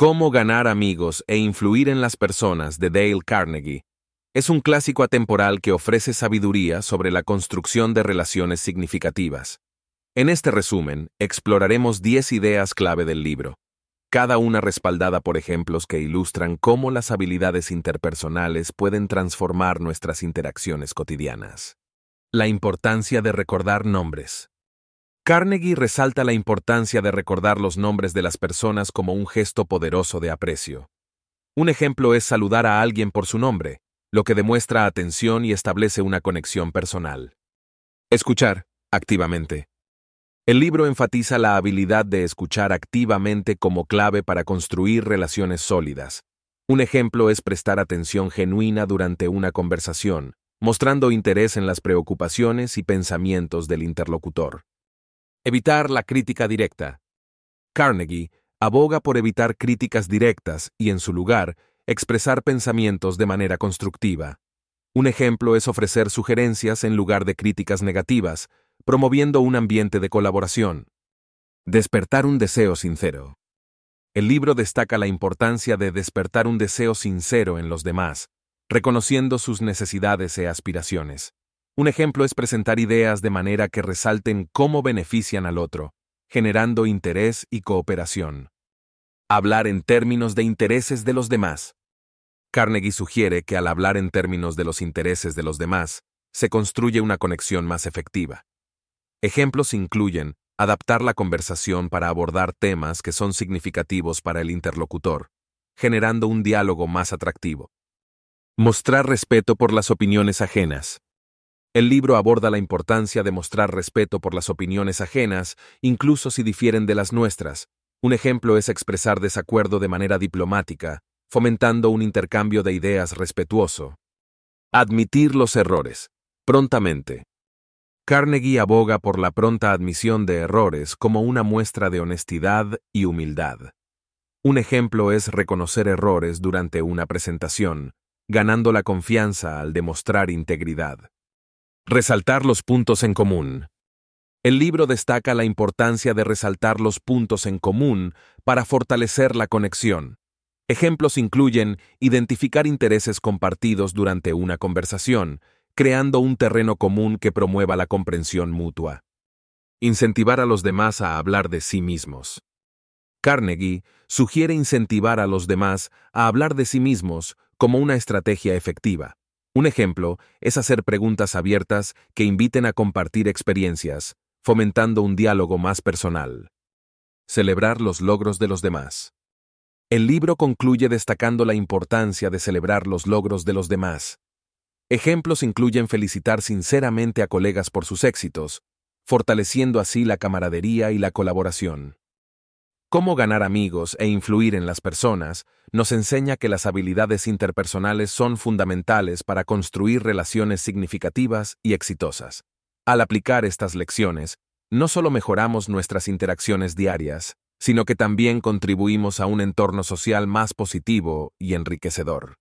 Cómo ganar amigos e influir en las personas de Dale Carnegie es un clásico atemporal que ofrece sabiduría sobre la construcción de relaciones significativas. En este resumen, exploraremos 10 ideas clave del libro, cada una respaldada por ejemplos que ilustran cómo las habilidades interpersonales pueden transformar nuestras interacciones cotidianas. La importancia de recordar nombres. Carnegie resalta la importancia de recordar los nombres de las personas como un gesto poderoso de aprecio. Un ejemplo es saludar a alguien por su nombre, lo que demuestra atención y establece una conexión personal. Escuchar, activamente. El libro enfatiza la habilidad de escuchar activamente como clave para construir relaciones sólidas. Un ejemplo es prestar atención genuina durante una conversación, mostrando interés en las preocupaciones y pensamientos del interlocutor. Evitar la crítica directa. Carnegie aboga por evitar críticas directas y, en su lugar, expresar pensamientos de manera constructiva. Un ejemplo es ofrecer sugerencias en lugar de críticas negativas, promoviendo un ambiente de colaboración. Despertar un deseo sincero. El libro destaca la importancia de despertar un deseo sincero en los demás, reconociendo sus necesidades e aspiraciones. Un ejemplo es presentar ideas de manera que resalten cómo benefician al otro, generando interés y cooperación. Hablar en términos de intereses de los demás. Carnegie sugiere que al hablar en términos de los intereses de los demás, se construye una conexión más efectiva. Ejemplos incluyen adaptar la conversación para abordar temas que son significativos para el interlocutor, generando un diálogo más atractivo. Mostrar respeto por las opiniones ajenas. El libro aborda la importancia de mostrar respeto por las opiniones ajenas, incluso si difieren de las nuestras. Un ejemplo es expresar desacuerdo de manera diplomática, fomentando un intercambio de ideas respetuoso. Admitir los errores. Prontamente. Carnegie aboga por la pronta admisión de errores como una muestra de honestidad y humildad. Un ejemplo es reconocer errores durante una presentación, ganando la confianza al demostrar integridad. Resaltar los puntos en común. El libro destaca la importancia de resaltar los puntos en común para fortalecer la conexión. Ejemplos incluyen identificar intereses compartidos durante una conversación, creando un terreno común que promueva la comprensión mutua. Incentivar a los demás a hablar de sí mismos. Carnegie sugiere incentivar a los demás a hablar de sí mismos como una estrategia efectiva. Un ejemplo es hacer preguntas abiertas que inviten a compartir experiencias, fomentando un diálogo más personal. Celebrar los logros de los demás. El libro concluye destacando la importancia de celebrar los logros de los demás. Ejemplos incluyen felicitar sinceramente a colegas por sus éxitos, fortaleciendo así la camaradería y la colaboración. Cómo ganar amigos e influir en las personas nos enseña que las habilidades interpersonales son fundamentales para construir relaciones significativas y exitosas. Al aplicar estas lecciones, no solo mejoramos nuestras interacciones diarias, sino que también contribuimos a un entorno social más positivo y enriquecedor.